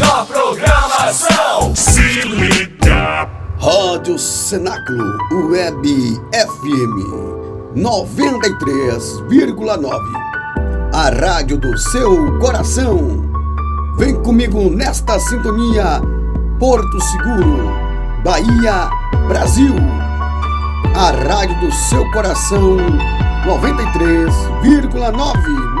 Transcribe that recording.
melhor programação. Se liga. Rádio Cenáculo Web FM 93,9. A rádio do seu coração. Vem comigo nesta sintonia. Porto Seguro, Bahia, Brasil. A rádio do seu coração 93,9